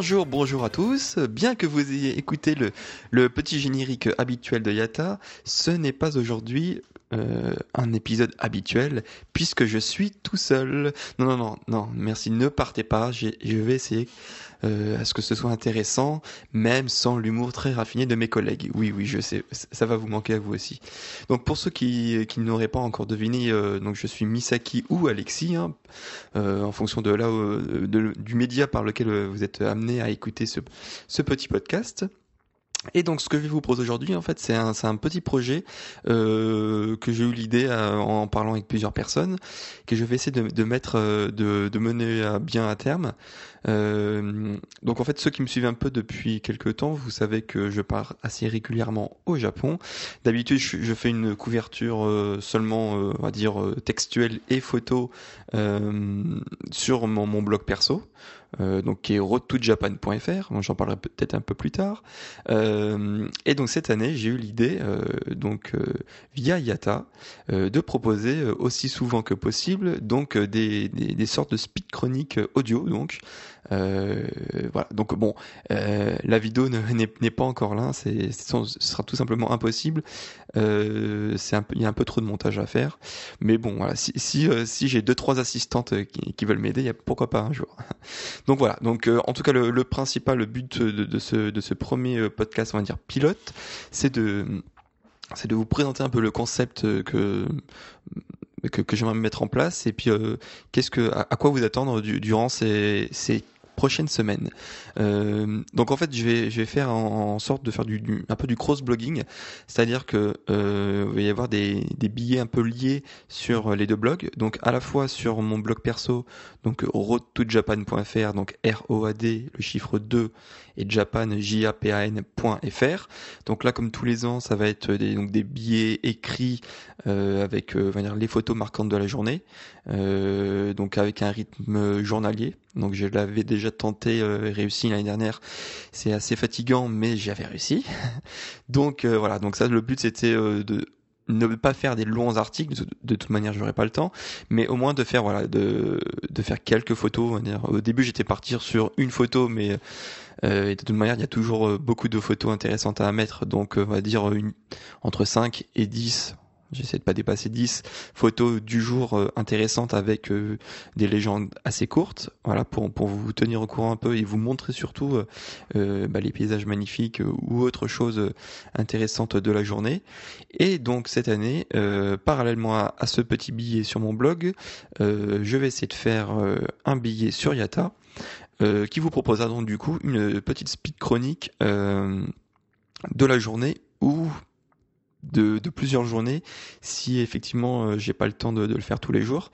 Bonjour, bonjour à tous. Bien que vous ayez écouté le, le petit générique habituel de Yata, ce n'est pas aujourd'hui euh, un épisode habituel puisque je suis tout seul. Non, non, non, non, merci, ne partez pas, je vais essayer euh, à ce que ce soit intéressant, même sans l'humour très raffiné de mes collègues. Oui, oui, je sais, ça va vous manquer à vous aussi. Donc pour ceux qui, qui n'auraient pas encore deviné, euh, donc je suis Misaki ou Alexis, hein, euh, en fonction de là de, du média par lequel vous êtes amené à écouter ce, ce petit podcast. Et donc ce que je vais vous proposer aujourd'hui, en fait, c'est un, petit projet euh, que j'ai eu l'idée euh, en parlant avec plusieurs personnes, que je vais essayer de, mettre, euh, de, de, mener bien à terme. Euh, donc en fait, ceux qui me suivent un peu depuis quelques temps, vous savez que je pars assez régulièrement au Japon. D'habitude, je, fais une couverture euh, seulement, on va dire, textuelle et photo sur mon, blog perso. Euh, donc qui est roadtojapan.fr. J'en parlerai peut-être un peu plus tard. Euh, et donc cette année, j'ai eu l'idée, euh, donc euh, via Yata, euh, de proposer aussi souvent que possible donc des, des, des sortes de speed chroniques audio. Donc voilà. Donc bon, la vidéo n'est pas encore là. C'est, ce sera tout simplement impossible. peu, il y a un peu trop de montage à faire. Mais bon, voilà. Si si, si j'ai deux trois assistantes qui, qui veulent m'aider, y a pourquoi pas un jour. Donc voilà, donc euh, en tout cas le, le, principal, le but de, de, ce, de ce premier euh, podcast, on va dire pilote, c'est de c'est de vous présenter un peu le concept que que, que j'aimerais mettre en place. Et puis euh, qu'est-ce que à, quoi vous attendre du, durant ces, ces prochaines semaines. Euh, donc en fait, je vais, faire en, sorte de faire du, un peu du cross-blogging, c'est-à-dire que euh, va y avoir des, billets un peu liés sur les deux blogs, donc à la fois sur mon blog perso, donc roadtojapan.fr, donc R-O-A-D, le chiffre 2, et japan, J-A-P-A-N.fr. Donc là, comme tous les ans, ça va être des, donc des billets écrits euh, avec euh, les photos marquantes de la journée, donc avec un rythme journalier. Donc je l'avais déjà tenté euh, réussi l'année dernière. C'est assez fatigant, mais j'avais réussi. donc euh, voilà, donc ça, le but c'était de ne pas faire des longs articles. De, toute manière j'aurais pas le temps. Mais au moins de faire voilà de, de faire quelques photos au début j'étais parti sur une photo mais euh, de toute manière il y a toujours beaucoup de photos intéressantes à mettre. Donc on va dire une, entre 5 et 10 J'essaie de pas dépasser 10 photos du jour euh, intéressantes avec euh, des légendes assez courtes, voilà, pour, pour vous tenir au courant un peu et vous montrer surtout euh, bah, les paysages magnifiques ou autre chose intéressante de la journée. Et donc cette année, parallèlement à, à, ce petit billet sur mon blog, je vais essayer de faire un billet sur Yata qui vous proposera donc du coup une petite speed chronique de la journée où de, plusieurs journées si effectivement euh, j'ai pas le temps de, le faire tous les jours.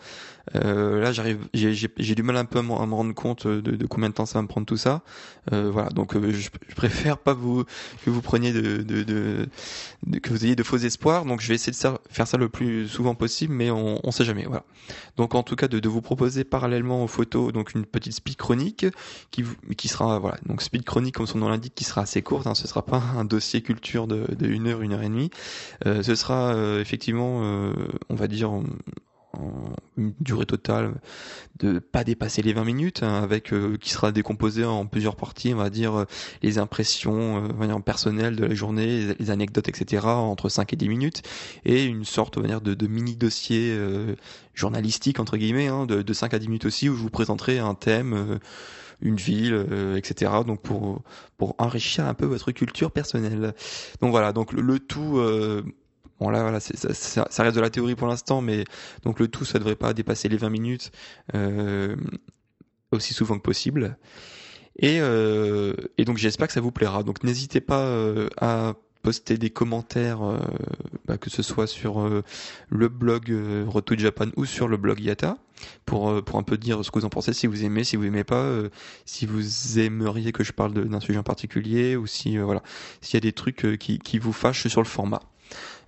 Euh, là, j'arrive, j'ai du mal un peu à me rendre compte de, de, combien de temps ça va me prendre tout ça. Euh, voilà, donc euh, je, je, préfère pas vous que vous preniez de, de, que vous ayez de faux espoirs. Donc je vais essayer de faire ça le plus souvent possible, mais on, on sait jamais. Voilà. Donc en tout cas de, vous proposer parallèlement aux photos donc une petite speed chronique qui qui sera voilà donc speed chronique comme son nom l'indique qui sera assez courte. Hein, ce sera pas un dossier culture de, de une heure, une heure et demie. Euh, ce sera euh, effectivement, euh, on va dire, une durée totale de pas dépasser les 20 minutes, hein, avec qui sera décomposé en plusieurs parties, on va dire les impressions euh, personnelles de la journée, les anecdotes, etc. entre 5 et 10 minutes, et une sorte on de, de mini dossier journalistique entre guillemets, hein, de, de, 5 à 10 minutes aussi, où je vous présenterai un thème une ville, euh, etc. Donc pour pour enrichir un peu votre culture personnelle. Donc voilà, donc le, le tout. Euh, Bon là, voilà, ça, reste de la théorie pour l'instant, mais donc le tout, ça devrait pas dépasser les 20 minutes euh, aussi souvent que possible. Et, et donc j'espère que ça vous plaira. Donc n'hésitez pas à poster des commentaires, bah, que ce soit sur le blog euh, Japan ou sur le blog Yata, pour, pour un peu dire ce que vous en pensez, si vous aimez, si vous aimez pas, si vous aimeriez que je parle d'un sujet en particulier, ou si voilà, s'il y a des trucs qui vous fâchent sur le format.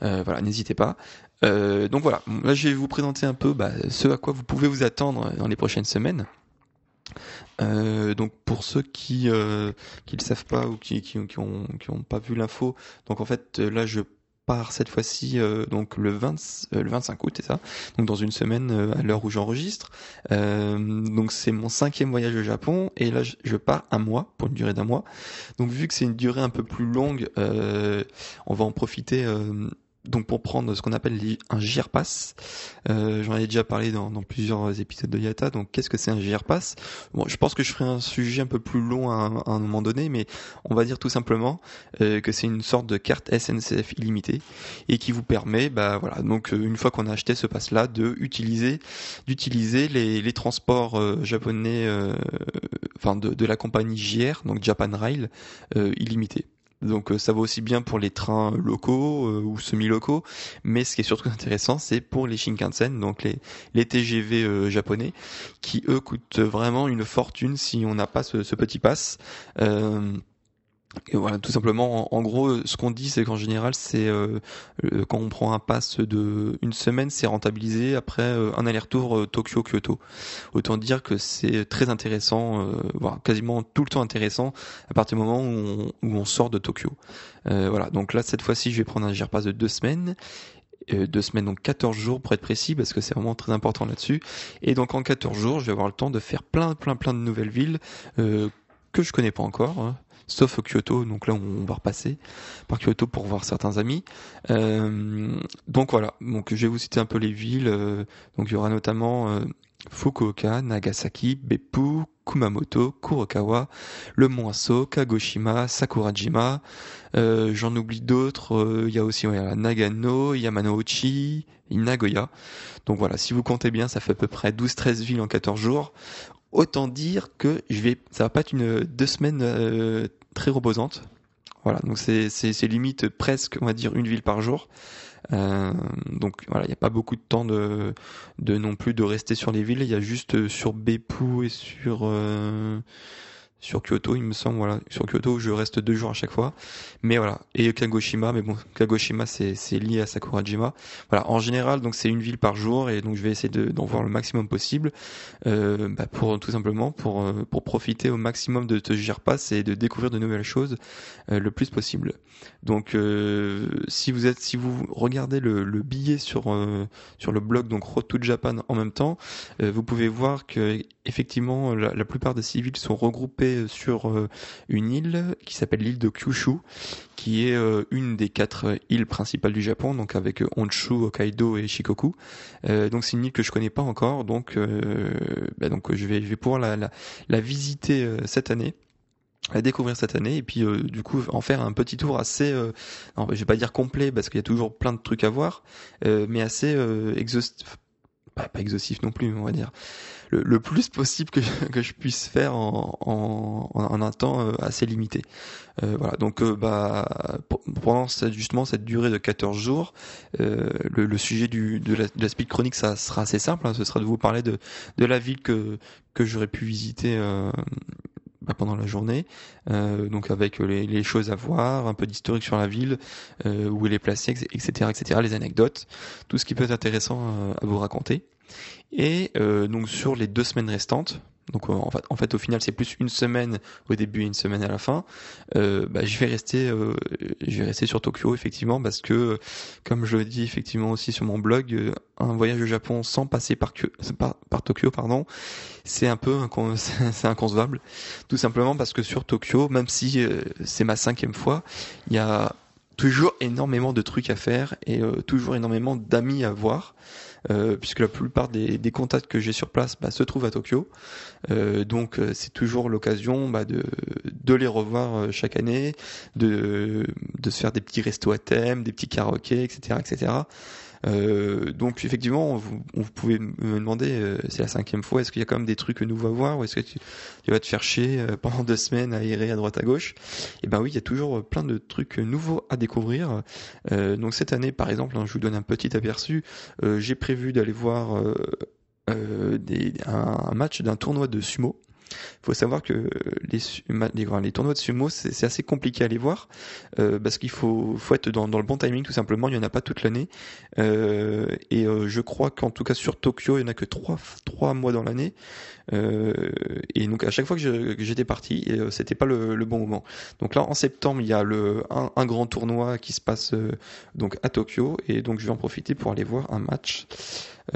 Voilà, n'hésitez pas. Euh, donc voilà, là je vais vous présenter un peu bah, ce à quoi vous pouvez vous attendre dans les prochaines semaines. Euh, donc pour ceux qui euh, qui le savent pas ou qui qui, qui ont qui ont pas vu l'info, donc en fait là je pars cette fois-ci euh, donc le 20 le 25 août c'est ça? Donc dans une semaine à l'heure où j'enregistre donc c'est mon cinquième voyage au Japon et là je, je pars un mois pour une durée d'un mois donc vu que c'est une durée un peu plus longue on va en profiter donc pour prendre ce qu'on appelle un GIRPAS, euh, j'en ai déjà parlé dans, plusieurs épisodes de Yata, donc qu'est-ce que c'est un GIRPAS Bon, je pense que je ferai un sujet un peu plus long à, un moment donné, mais on va dire tout simplement euh, que c'est une sorte de carte SNCF illimitée et qui vous permet, bah voilà, donc euh, une fois qu'on a acheté ce pass-là, de utiliser, d'utiliser les, transports euh, japonais, enfin de, de, la compagnie JR, donc Japan Rail, illimité. Donc euh, ça vaut aussi bien pour les trains locaux euh, ou semi-locaux, mais ce qui est surtout intéressant, c'est pour les Shinkansen, donc les, les TGV euh, japonais, qui eux coûtent vraiment une fortune si on n'a pas ce, ce, petit pass. Voilà, tout simplement, en, gros, ce qu'on dit, c'est qu'en général, c'est euh, quand on prend un pass de une semaine, c'est rentabilisé après euh, un aller-retour euh, Tokyo-Kyoto. Autant dire que c'est très intéressant, voire quasiment tout le temps intéressant, à partir du moment où on, sort de Tokyo. voilà, donc là, cette fois-ci, je vais prendre un GR-Pass de deux semaines deux semaines, donc 14 jours pour être précis, parce que c'est vraiment très important là-dessus. Et donc en 14 jours, je vais avoir le temps de faire plein, plein, plein de nouvelles villes que je connais pas encore. Hein sauf Kyoto. Donc là, on va repasser par Kyoto pour voir certains amis. Euh, donc voilà. Donc je vais vous citer un peu les villes. Euh, donc il y aura notamment euh, Fukuoka, Nagasaki, Beppu, Kumamoto, Kurokawa, le Mont Kagoshima, Sakurajima. J'en oublie d'autres. Il y a aussi Nagano, Yamanouchi, Nagoya. Donc voilà, si vous comptez bien, ça fait à peu près 12-13 villes en 14 jours. Autant dire que je vais, ça va pas être une deux semaines euh, très reposante. Voilà, donc c'est c'est limite presque, on va dire, une ville par jour. Euh, donc voilà, il n'y a pas beaucoup de temps de, de non plus de rester sur les villes. Il y a juste sur Beppu et sur euh, sur Kyoto, il me semble, voilà, sur Kyoto, je reste deux jours à chaque fois. Mais voilà, et Kagoshima, mais bon, Kagoshima, c'est, c'est lié à Sakurajima. Voilà, en général, donc c'est une ville par jour, et donc je vais essayer de, d'en voir le maximum possible, euh, bah pour tout simplement pour euh, pour profiter au maximum de ce GIRPAS et de découvrir de nouvelles choses euh, le plus possible. Donc, euh, si vous êtes, si vous regardez le, le billet sur sur le blog donc Road to Japan en même temps, vous pouvez voir que effectivement la, la plupart des civils sont regroupés sur euh, une île qui s'appelle l'île de Kyushu, qui est euh, une des quatre îles principales du Japon, donc avec euh, Honshu, Hokkaido et Shikoku. donc c'est une île que je connais pas encore, donc bah, donc je vais pouvoir la, la, la visiter cette année à découvrir cette année et puis du coup en faire un petit tour assez euh, non, je vais pas dire complet parce qu'il y a toujours plein de trucs à voir mais assez exhaustif pas, pas exhaustif non plus on va dire. Le, plus possible que, que je puisse faire en, en, en un temps euh, assez limité. Euh, voilà, donc euh, bah, pendant justement cette durée de 14 jours, euh, le, le, sujet du, de, la, de la speed chronique, ça sera assez simple, hein, ce sera de vous parler de, de la ville que, que j'aurais pu visiter euh, pendant la journée, euh, donc avec les, les, choses à voir, un peu d'historique sur la ville, euh, où elle est placée, etc., etc., les anecdotes, tout ce qui peut être intéressant à vous raconter. Et euh, donc sur les deux semaines restantes, donc en fait, en fait au final c'est plus une semaine au début et une semaine à la fin. Euh, bah, je vais rester, euh, je vais rester sur Tokyo effectivement parce que comme je le dis effectivement aussi sur mon blog, euh, un voyage au Japon sans passer par, Tokyo, pardon, c'est un peu c'est inconcevable. Tout simplement parce que sur Tokyo, même si euh, c'est ma cinquième fois, il y a toujours énormément de trucs à faire et euh, toujours énormément d'amis à voir. Euh, puisque la plupart des, contacts que j'ai sur place bah, se trouvent à Tokyo. Euh, donc euh, c'est toujours l'occasion bah, de, les revoir chaque année, de, de se faire des petits restos à thème, des petits karaokés, etc. etc. donc effectivement, vous, vous, pouvez me demander, c'est la cinquième fois, est-ce qu'il y a quand même des trucs nouveaux à voir ou est-ce que tu, vas te faire chier pendant deux semaines à errer à droite à gauche? Et eh ben oui, il y a toujours plein de trucs nouveaux à découvrir. donc cette année, par exemple, hein, je vous donne un petit aperçu. J'ai prévu d'aller voir des, un match d'un tournoi de sumo. Il faut savoir que les, tournois de sumo, c'est assez compliqué à les voir euh, parce qu'il faut, faut être dans, le bon timing tout simplement. Il n'y en a pas toute l'année. Euh, et euh, je crois qu'en tout cas sur Tokyo, il n'y en a que trois, trois mois dans l'année. Et donc à chaque fois que j'étais parti, euh, c'était pas le, bon moment. Donc là en septembre, il y a le, un, grand tournoi qui se passe euh, donc à Tokyo et donc je vais en profiter pour aller voir un match.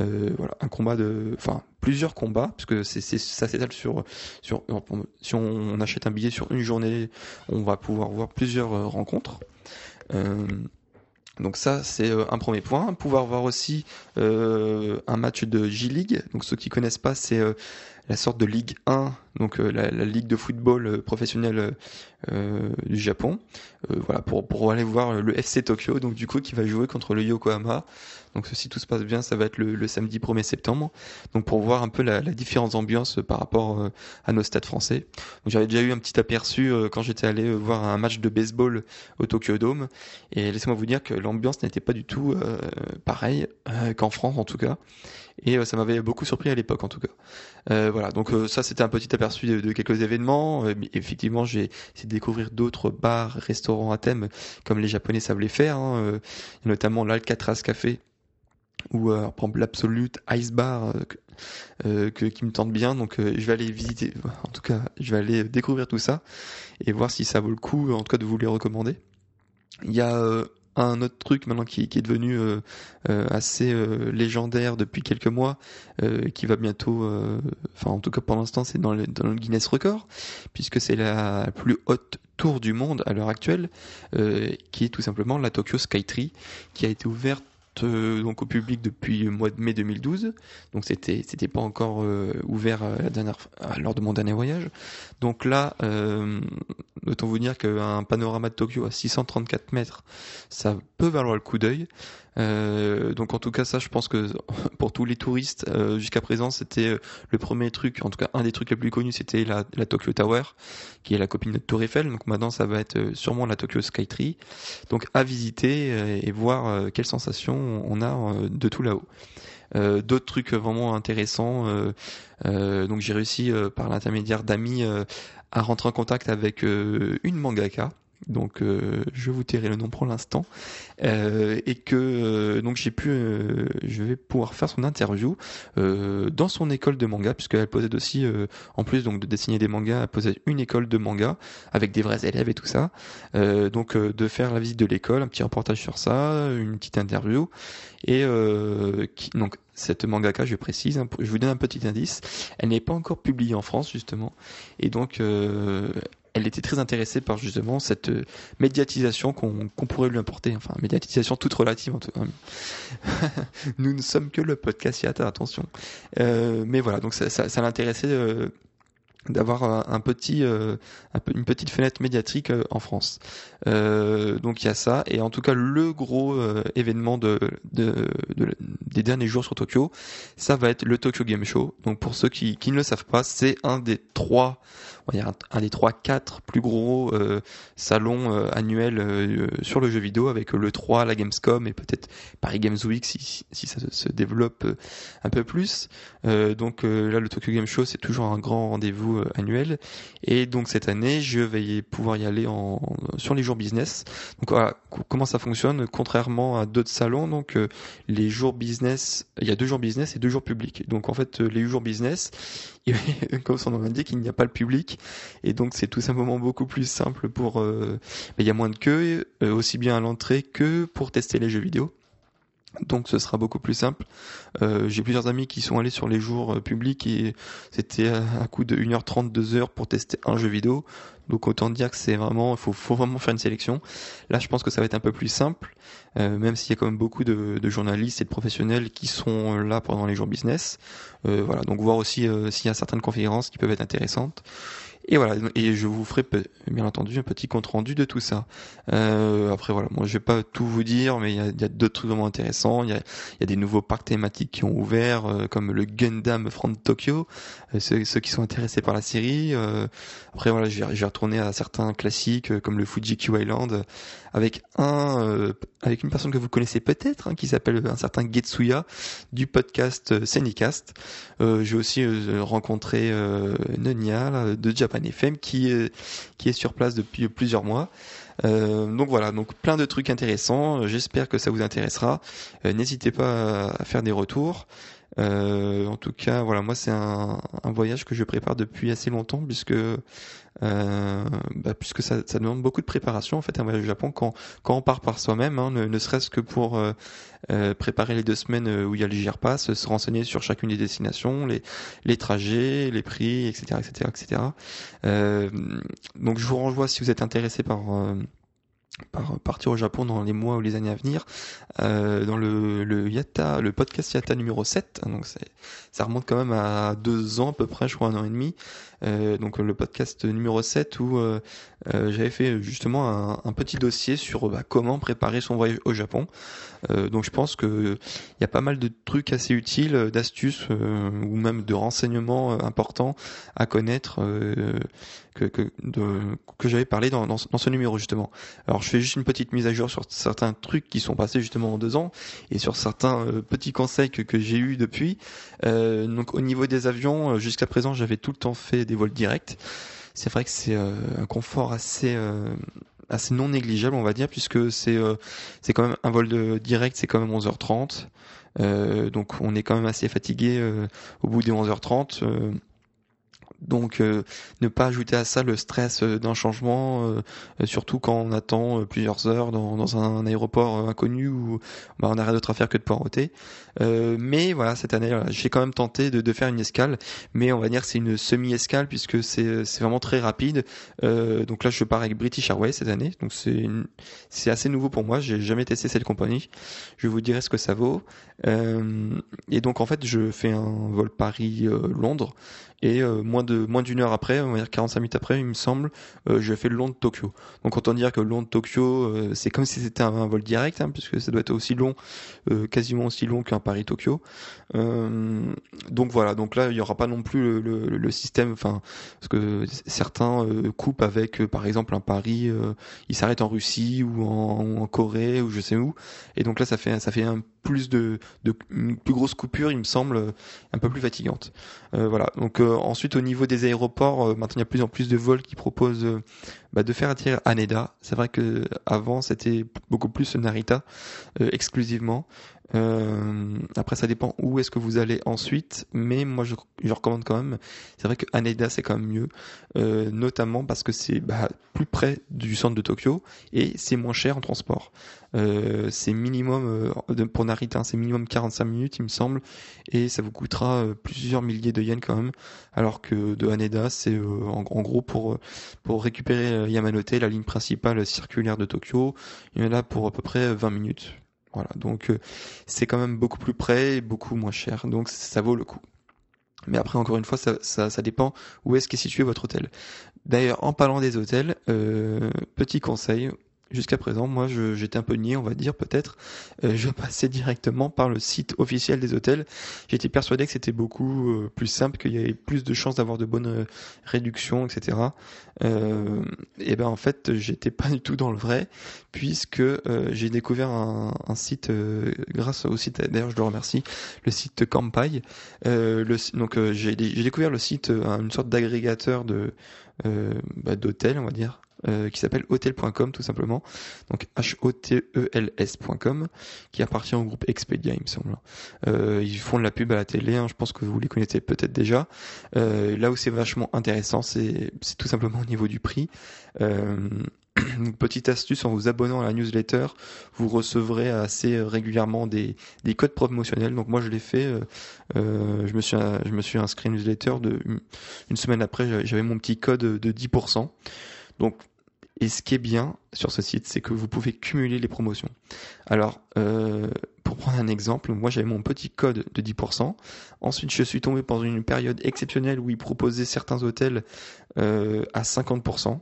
Euh, voilà, un combat de, enfin plusieurs combats, parce que c'est, ça s'étale sur, sur, si on, achète un billet sur une journée, on va pouvoir voir plusieurs rencontres. Donc ça, c'est un premier point. Pouvoir voir aussi un match de J-League. Donc ceux qui connaissent pas, c'est la sorte de Ligue 1, donc euh, la, ligue de football euh, professionnel euh, du Japon. voilà pour pour aller voir le FC Tokyo, donc du coup qui va jouer contre le Yokohama. Donc si tout se passe bien, ça va être le, samedi 1er septembre. Donc pour voir un peu la, la différence d'ambiance par rapport à nos stades français. J'avais déjà eu un petit aperçu quand j'étais allé voir un match de baseball au Tokyo Dome. Et laissez-moi vous dire que l'ambiance n'était pas du tout pareille qu'en France en tout cas et ça m'avait beaucoup surpris à l'époque en tout cas. Voilà, donc ça c'était un petit aperçu de, quelques événements. effectivement, j'ai essayé découvrir d'autres bars, restaurants à thème comme les Japonais savent les faire, hein, notamment l'Alcatraz Café ou par exemple l'Absolute Ice Bar que, qui me tente bien. Donc je vais aller visiter, en tout cas je vais aller découvrir tout ça et voir si ça vaut le coup en tout cas de vous les recommander. Il y a un autre truc maintenant qui, est devenu euh, euh, assez euh, légendaire depuis quelques mois, qui va bientôt, enfin en tout cas pour l'instant c'est dans le, dans le Guinness Record, puisque c'est la plus haute tour du monde à l'heure actuelle, qui est tout simplement la Tokyo Skytree, qui a été ouverte euh, donc au public depuis le mois de mai 2012. Donc c'était c'était pas encore euh, ouvert euh, la dernière lors de mon dernier voyage. Donc là, autant vous dire qu'un panorama de Tokyo à 634 mètres, ça peut valoir le coup d'œil. Euh, donc en tout cas ça je pense que pour tous les touristes euh, jusqu'à présent c'était euh, le premier truc, en tout cas un des trucs les plus connus c'était la, Tokyo Tower qui est la copine de Tour Eiffel. Donc maintenant ça va être sûrement la Tokyo Skytree. Donc à visiter et voir quelles sensations on a de tout là-haut. D'autres trucs vraiment intéressants. donc j'ai réussi par l'intermédiaire d'amis à rentrer en contact avec une mangaka donc euh, je vous tairai le nom pour l'instant. Euh, et que euh, donc j'ai pu je vais pouvoir faire son interview dans son école de manga puisqu'elle possède aussi en plus donc de dessiner des mangas elle possède une école de manga avec des vrais élèves et tout ça. Donc de faire la visite de l'école un petit reportage sur ça une petite interview. Et qui, donc cette mangaka, je précise, hein, je vous donne un petit indice, elle n'est pas encore publiée en France justement, et donc elle était très intéressée par justement cette euh, médiatisation qu'on pourrait lui apporter, enfin médiatisation toute relative en tout cas. Nous ne sommes que le podcast Yata, attention. Euh, mais voilà, donc ça, ça, ça l'intéressait euh, d'avoir un, petit euh, une petite fenêtre médiatique euh, en France. Euh, donc il y a ça et en tout cas le gros événement de, de, des derniers jours sur Tokyo, ça va être le Tokyo Game Show. Donc pour ceux qui, qui ne le savent pas, c'est un des trois on va dire un, des trois quatre plus gros salons annuels sur le jeu vidéo avec le 3, la Gamescom et peut-être Paris Games Week si, ça se développe un peu plus. donc là le Tokyo Game Show c'est toujours un grand rendez-vous euh, annuel. Et donc cette année, je vais pouvoir y aller en, sur les jours business. Donc voilà, comment ça fonctionne? Contrairement à d'autres salons, donc euh, les jours business, il y a deux jours business et deux jours publics. Donc en fait, euh, les jours business, comme son nom l'indique, il n'y a pas le public. Et donc c'est tout simplement beaucoup plus simple pour... il y a moins de queue, aussi bien à l'entrée que pour tester les jeux vidéo. Donc ce sera beaucoup plus simple. Euh, j'ai plusieurs amis qui sont allés sur les jours euh, publics et c'était à, coup de 1h30, 2h pour tester un jeu vidéo. Donc autant dire que c'est vraiment, il faut, vraiment faire une sélection. Là je pense que ça va être un peu plus simple, euh, même s'il y a quand même beaucoup de, de, journalistes et de professionnels qui sont là pendant les jours business. voilà, donc voir aussi s'il y a certaines conférences qui peuvent être intéressantes. Et voilà, et je vous ferai bien entendu un petit compte rendu de tout ça. Euh, après voilà, moi je vais pas tout vous dire, mais il y a, d'autres trucs vraiment intéressants. Il y a, y a, des nouveaux parcs thématiques qui ont ouvert, euh, comme le Gundam from Tokyo, euh, ceux, qui sont intéressés par la série. Euh, après voilà, je vais, retourner à certains classiques comme le Fuji Q Island, avec un, avec une personne que vous connaissez peut-être, hein, qui s'appelle un certain Getsuya du podcast Senicast. J'ai aussi rencontré Nenia de Japan FM qui est, sur place depuis plusieurs mois. Euh, donc voilà, donc plein de trucs intéressants. J'espère que ça vous intéressera. Euh, n'hésitez pas à faire des retours. Euh, en tout cas, voilà, moi c'est un, un, voyage que je prépare depuis assez longtemps puisque euh, bah, puisque ça, ça, demande beaucoup de préparation en fait un voyage au Japon quand quand on part par soi-même, hein, ne, ne serait-ce que pour euh, euh préparer les deux semaines euh, où il y a le JRPass, se renseigner sur chacune des destinations, les les trajets, les prix, etc., etc., etc. donc je vous renvoie si vous êtes intéressé par par partir au Japon dans les mois ou les années à venir. Euh, dans le, le Yata le podcast Yata numéro 7 hein, donc ça remonte quand même à deux ans à peu près je crois un an et demi. Euh, donc le podcast numéro 7 où euh, euh, j'avais fait justement un, petit dossier sur bah, comment préparer son voyage au Japon. donc je pense que il y a pas mal de trucs assez utiles, d'astuces ou même de renseignements importants à connaître que, que, que j'avais parlé dans, dans, dans, ce numéro justement. Alors je fais juste une petite mise à jour sur certains trucs qui sont passés justement en deux ans et sur certains petits conseils que, que j'ai eu depuis. Euh, donc au niveau des avions, jusqu'à présent j'avais tout le temps fait des vols directs. C'est vrai que c'est euh, un confort assez euh, assez non négligeable, on va dire, puisque c'est euh, c'est quand même un vol de direct, c'est quand même 11h30. donc on est quand même assez fatigué au bout des 11h30. Donc euh, ne pas ajouter à ça le stress euh, d'un changement, euh, surtout quand on attend plusieurs heures dans, dans un, aéroport inconnu où bah, on n'a rien d'autre à faire que de poireauter. mais voilà, cette année, j'ai quand même tenté de, de, faire une escale, mais on va dire c'est une semi-escale puisque c'est vraiment très rapide. donc là, je pars avec British Airways cette année, donc c'est c'est assez nouveau pour moi. J'ai jamais testé cette compagnie. Je vous dirai ce que ça vaut. et donc en fait, je fais un vol Paris-Londres et euh, moins de moins d'une heure après, on va dire 45 minutes après, il me semble, euh, je fais le long de Tokyo. Donc autant dire que le long de Tokyo, euh, c'est comme si c'était un, vol direct, hein, puisque ça doit être aussi long, euh, quasiment aussi long qu'un Paris-Tokyo. donc voilà, donc là il y aura pas non plus le, le, le système, enfin parce que certains coupent avec par exemple un Paris, il s'arrête en Russie ou en, ou en, Corée ou je sais où, et donc là ça fait ça fait un plus de, de une plus grosse coupure, il me semble, un peu plus fatigante. voilà, donc ensuite, au niveau des aéroports, euh, maintenant il y a plus en plus de vols qui proposent euh, bah, de faire atterrir Haneda. C'est vrai que avant c'était beaucoup plus Narita euh, exclusivement. Euh, après, ça dépend où est-ce que vous allez ensuite, mais moi je, je recommande quand même. C'est vrai que Haneda c'est quand même mieux, euh, notamment parce que c'est bah, plus près du centre de Tokyo et c'est moins cher en transport. Euh, c'est minimum euh, pour Narita, c'est minimum 45 minutes il me semble, et ça vous coûtera euh, plusieurs milliers de yens quand même, alors que de Haneda c'est euh, en, en, gros pour pour récupérer Yamanote, la ligne principale circulaire de Tokyo, il y en a pour à peu près 20 minutes. Voilà, donc euh, c'est quand même beaucoup plus près et beaucoup moins cher, donc ça vaut le coup. Mais après, encore une fois, ça, ça, dépend où est-ce qu'est situé votre hôtel. D'ailleurs, en parlant des hôtels, euh, petit conseil, jusqu'à présent, moi, j'étais un peu niais, on va dire peut-être. Euh, je passais directement par le site officiel des hôtels. J'étais persuadé que c'était beaucoup euh, plus simple, qu'il y avait plus de chances d'avoir de bonnes euh, réductions, etc. Et ben en fait, j'étais pas du tout dans le vrai, puisque j'ai découvert un, site grâce au site. D'ailleurs, je le remercie, le site Campai. donc j'ai découvert le site, une sorte d'agrégateur de bah, d'hôtels, on va dire euh, qui s'appelle hotel.com tout simplement. Donc H-O-T-E-L-S.com qui appartient au groupe Expedia il me semble. Euh, ils font de la pub à la télé, hein, je pense que vous les connaissez peut-être déjà. Euh, là où c'est vachement intéressant, c'est tout simplement au niveau du prix. Euh, petite astuce, en vous abonnant à la newsletter, vous recevrez assez régulièrement des, des codes promotionnels. Donc moi je l'ai fait, euh, euh je me suis je me suis inscrit à newsletter de une semaine après, j'avais mon petit code de 10%. Donc et ce qui est bien sur ce site, c'est que vous pouvez cumuler les promotions. Alors, euh, pour prendre un exemple, moi j'avais mon petit code de 10%. Ensuite, je suis tombé pendant une période exceptionnelle où ils proposaient certains hôtels euh, à 50%.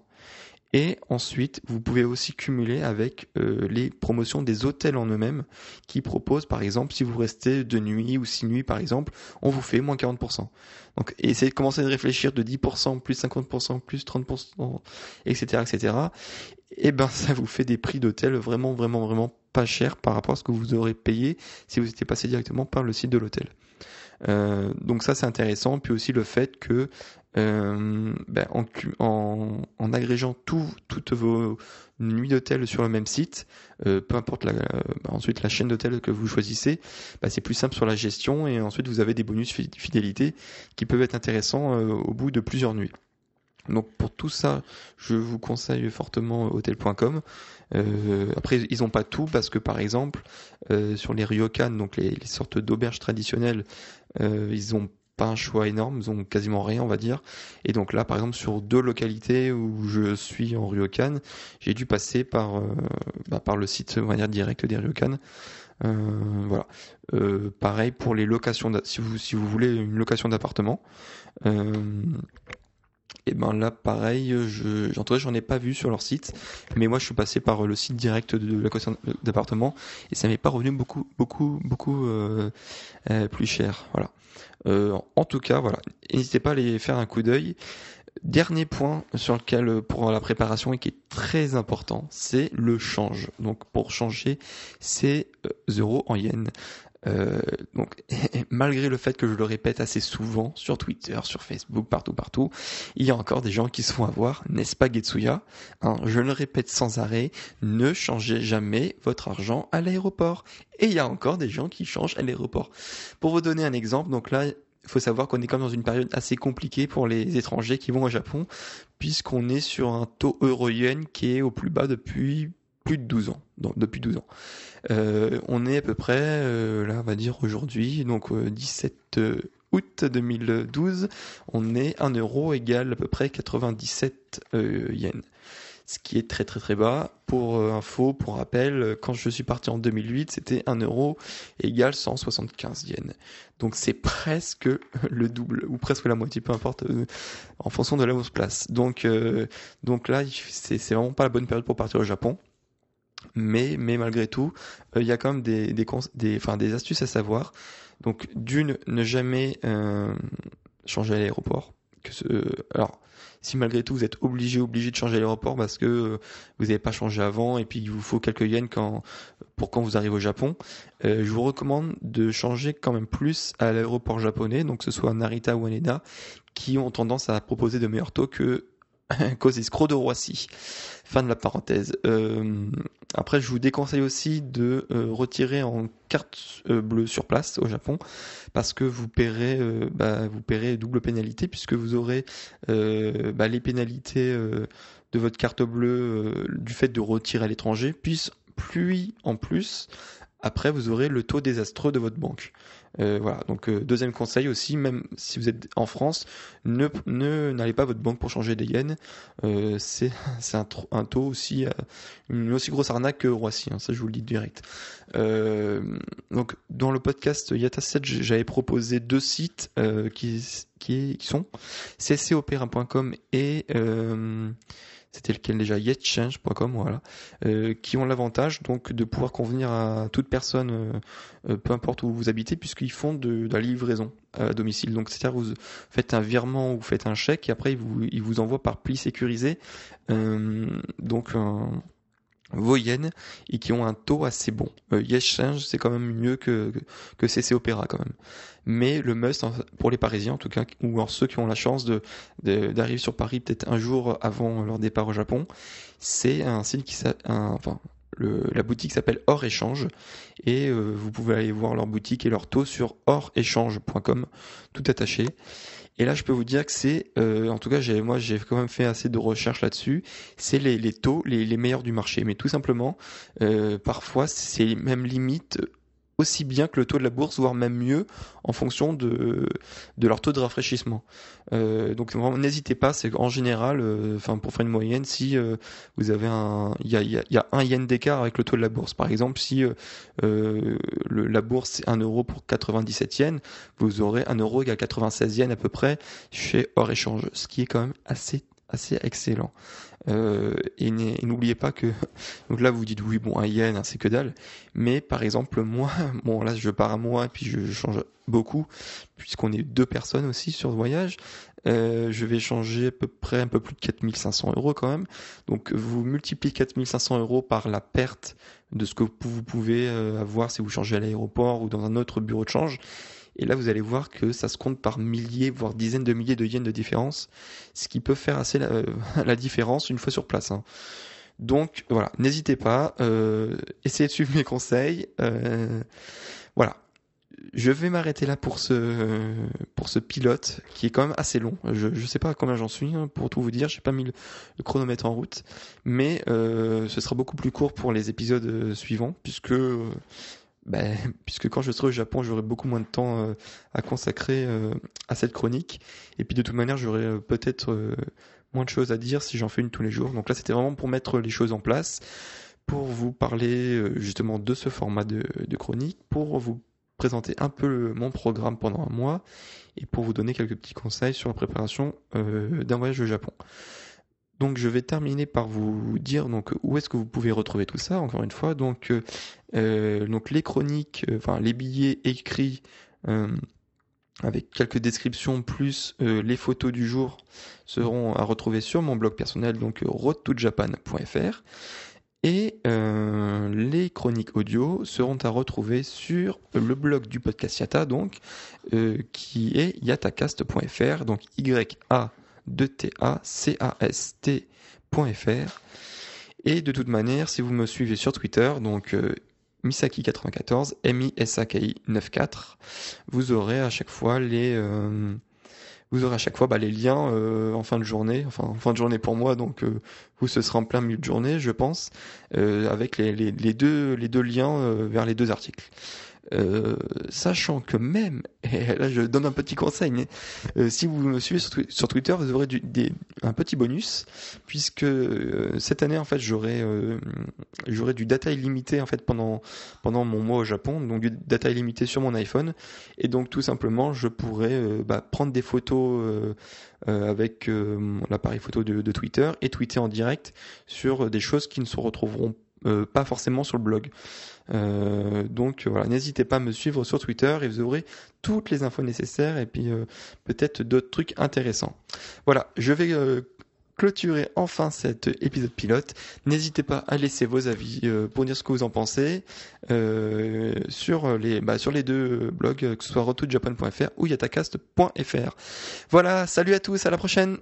Et ensuite, vous pouvez aussi cumuler avec euh, les promotions des hôtels en eux-mêmes qui proposent, par exemple, si vous restez deux nuits ou six nuits, par exemple, on vous fait moins 40%. Donc, essayez de commencer à réfléchir de 10%, plus 50%, plus 30%, etc., etc. Et ben, ça vous fait des prix d'hôtel vraiment, vraiment, vraiment pas chers par rapport à ce que vous aurez payé si vous étiez passé directement par le site de l'hôtel. Euh, donc ça c'est intéressant. Puis aussi le fait que euh, ben, en, en, en, agrégeant tout, toutes vos nuits d'hôtel sur le même site, euh, peu importe la, ben, ensuite la chaîne d'hôtel que vous choisissez, ben, c'est plus simple sur la gestion et ensuite vous avez des bonus fidélité qui peuvent être intéressants euh, au bout de plusieurs nuits. Donc pour tout ça, je vous conseille fortement hôtel.com. Euh, après, ils n'ont pas tout parce que par exemple, euh, sur les ryokan, donc les, sortes d'auberges traditionnelles, euh, ils ont pas un choix énorme, ils ont quasiment rien, on va dire. Et donc là, par exemple, sur deux localités où je suis en ryokan, j'ai dû passer par euh, bah, par le site, on va dire direct des ryokan. Voilà. Pareil pour les locations, si vous si vous voulez une location d'appartement. Et ben là, pareil, je, j'en ai pas vu sur leur site, mais moi je suis passé par le site direct de la location d'appartement et ça m'est pas revenu beaucoup, beaucoup, beaucoup euh, euh, plus cher. Voilà. Euh, en tout cas, voilà, n'hésitez pas à aller faire un coup d'œil. Dernier point sur lequel pour la préparation et qui est très important, c'est le change. Donc pour changer, c'est euros en yens. Euh, donc, malgré le fait que je le répète assez souvent sur Twitter, sur Facebook, partout, partout, il y a encore des gens qui se font avoir, n'est-ce pas Getsuya? Hein, Je le répète sans arrêt, ne changez jamais votre argent à l'aéroport. Et il y a encore des gens qui changent à l'aéroport. Pour vous donner un exemple, donc là, il faut savoir qu'on est comme dans une période assez compliquée pour les étrangers qui vont au Japon, puisqu'on est sur un taux euro-yen qui est au plus bas depuis plus de 12 ans, depuis 12 ans. Euh, on est à peu près, euh, là on va dire aujourd'hui, donc 17 euh, août 2012, on est 1 euro égal à peu près 97 yens. Ce qui est très très très bas. Pour info, pour rappel, quand je suis parti en 2008, c'était 1 euro égal 175 yens. Donc c'est presque le double, ou presque la moitié, peu importe, en fonction de là où on se place. Donc, donc là, c'est vraiment pas la bonne période pour partir au Japon mais mais malgré tout, euh, il y a quand même des des des enfin des astuces à savoir. Donc d'une, ne jamais euh, changer à l'aéroport. Ce, alors si malgré tout vous êtes obligé obligé de changer l'aéroport parce que euh, vous n'avez pas changé avant et puis il vous faut quelques yens quand pour quand vous arrivez au Japon, euh, je vous recommande de changer quand même plus à l'aéroport japonais, donc que ce soit Narita ou Haneda, qui ont tendance à proposer de meilleurs taux que cause escroc de Roissy. Fin de la parenthèse. Euh, après, je vous déconseille aussi de euh, retirer en carte euh, bleue sur place au Japon, parce que vous paierez, bah, vous paierez double pénalité puisque vous aurez bah, les pénalités de votre carte bleue du fait de retirer à l'étranger, puis pluie en plus après, vous aurez le taux désastreux de votre banque. Euh, voilà. Donc euh, deuxième conseil aussi, même si vous êtes en France, ne n'allez pas à votre banque pour changer des yens. Euh, c'est un, taux aussi une aussi grosse arnaque que Roissy. Hein, ça je vous le dis direct. Donc dans le podcast Yata 7, j'avais proposé deux sites qui qui qui sont ccopera.com et c'était lequel déjà? Yetchange.com voilà. Euh, qui ont l'avantage donc de pouvoir convenir à toute personne euh, euh, peu importe où vous habitez puisqu'ils font de, de, la livraison à domicile. Donc c'est-à-dire vous faites un virement ou faites un chèque et après ils vous ils vous envoient par pli sécurisé. Donc vos yens et qui ont un taux assez bon. Euh, c'est quand même mieux que, que, CC Opera quand même. Mais le must pour les Parisiens en tout cas ou alors ceux qui ont la chance de d'arriver sur Paris peut-être un jour avant leur départ au Japon, c'est un site qui enfin le, la boutique s'appelle Or Échange et euh, vous pouvez aller voir leur boutique et leur taux sur oréchange.com tout attaché. Et là, je peux vous dire que c'est, euh, en tout cas, moi, j'ai quand même fait assez de recherches là-dessus. C'est les, taux les, les, meilleurs du marché, mais tout simplement, euh, parfois, c'est même limite aussi bien que le taux de la bourse, voire même mieux en fonction de, de leur taux de rafraîchissement. Euh, donc n'hésitez pas, c'est en général, euh, enfin pour faire une moyenne, si euh, vous avez un, il y a, un yen d'écart avec le taux de la bourse. Par exemple, si la bourse c'est 1 euro pour 97 yens, vous aurez 1 euro égale 96 yens à peu près chez hors échange, ce qui est quand même assez assez excellent. Euh, et n'oubliez pas que donc là vous dites oui bon un yen hein, c'est que dalle, mais par exemple moi bon là je pars à moi puis je, change beaucoup puisqu'on est deux personnes aussi sur le voyage. Euh, je vais changer à peu près un peu plus de 4500 euros quand même. Donc vous multipliez 4500 euros par la perte de ce que vous pouvez euh, avoir si vous changez à l'aéroport ou dans un autre bureau de change et là, vous allez voir que ça se compte par milliers, voire dizaines de milliers de yens de différence, ce qui peut faire assez la, euh, différence une fois sur place. Hein. Donc voilà, n'hésitez pas, euh, essayez de suivre mes conseils. Euh, voilà, je vais m'arrêter là pour ce pour ce pilote qui est quand même assez long. Je ne sais pas combien j'en suis hein, pour tout vous dire. J'ai pas mis le, chronomètre en route, mais ce sera beaucoup plus court pour les épisodes suivants puisque ben, puisque quand je serai au Japon, j'aurai beaucoup moins de temps euh, à consacrer euh, à cette chronique. Et puis de toute manière, j'aurai euh, peut-être moins de choses à dire si j'en fais une tous les jours. Donc là, c'était vraiment pour mettre les choses en place, pour vous parler justement de ce format de, de, chronique, pour vous présenter un peu mon programme pendant un mois et pour vous donner quelques petits conseils sur la préparation d'un voyage au Japon. Donc je vais terminer par vous dire donc où est-ce que vous pouvez retrouver tout ça encore une fois. Donc euh, euh donc les chroniques euh, enfin les billets écrits avec quelques descriptions plus les photos du jour seront à retrouver sur mon blog personnel donc roadtojapan.fr et les chroniques audio seront à retrouver sur le blog du podcast Yata donc qui est yatacast.fr donc y a de T-A-C-A-S-T.fr. Et de toute manière, si vous me suivez sur Twitter, donc euh, Misaki94, M-I-S-A-K-I 94, vous aurez à chaque fois les, euh, vous aurez à chaque fois bah, les liens euh, en fin de journée, enfin en fin de journée pour moi, donc vous ce sera en plein milieu de journée, je pense, avec les, les, deux, les deux liens vers les deux articles. Euh, sachant que même, et là je donne un petit conseil, euh, si vous me suivez sur, Twitter, vous aurez un petit bonus, puisque euh, cette année en fait j'aurai du data illimité en fait pendant pendant mon mois au Japon, donc du data illimité sur mon iPhone, et donc tout simplement je pourrais bah, prendre des photos avec l'appareil photo de, de Twitter et tweeter en direct sur des choses qui ne se retrouveront pas forcément sur le blog. Euh, donc voilà, n'hésitez pas à me suivre sur Twitter et vous aurez toutes les infos nécessaires et puis euh, peut-être d'autres trucs intéressants. Voilà, je vais euh, clôturer enfin cet épisode pilote. N'hésitez pas à laisser vos avis pour dire ce que vous en pensez sur les bah, sur les deux blogs, que ce soit rotojapan.fr ou yatacast.fr. Voilà, salut à tous, à la prochaine.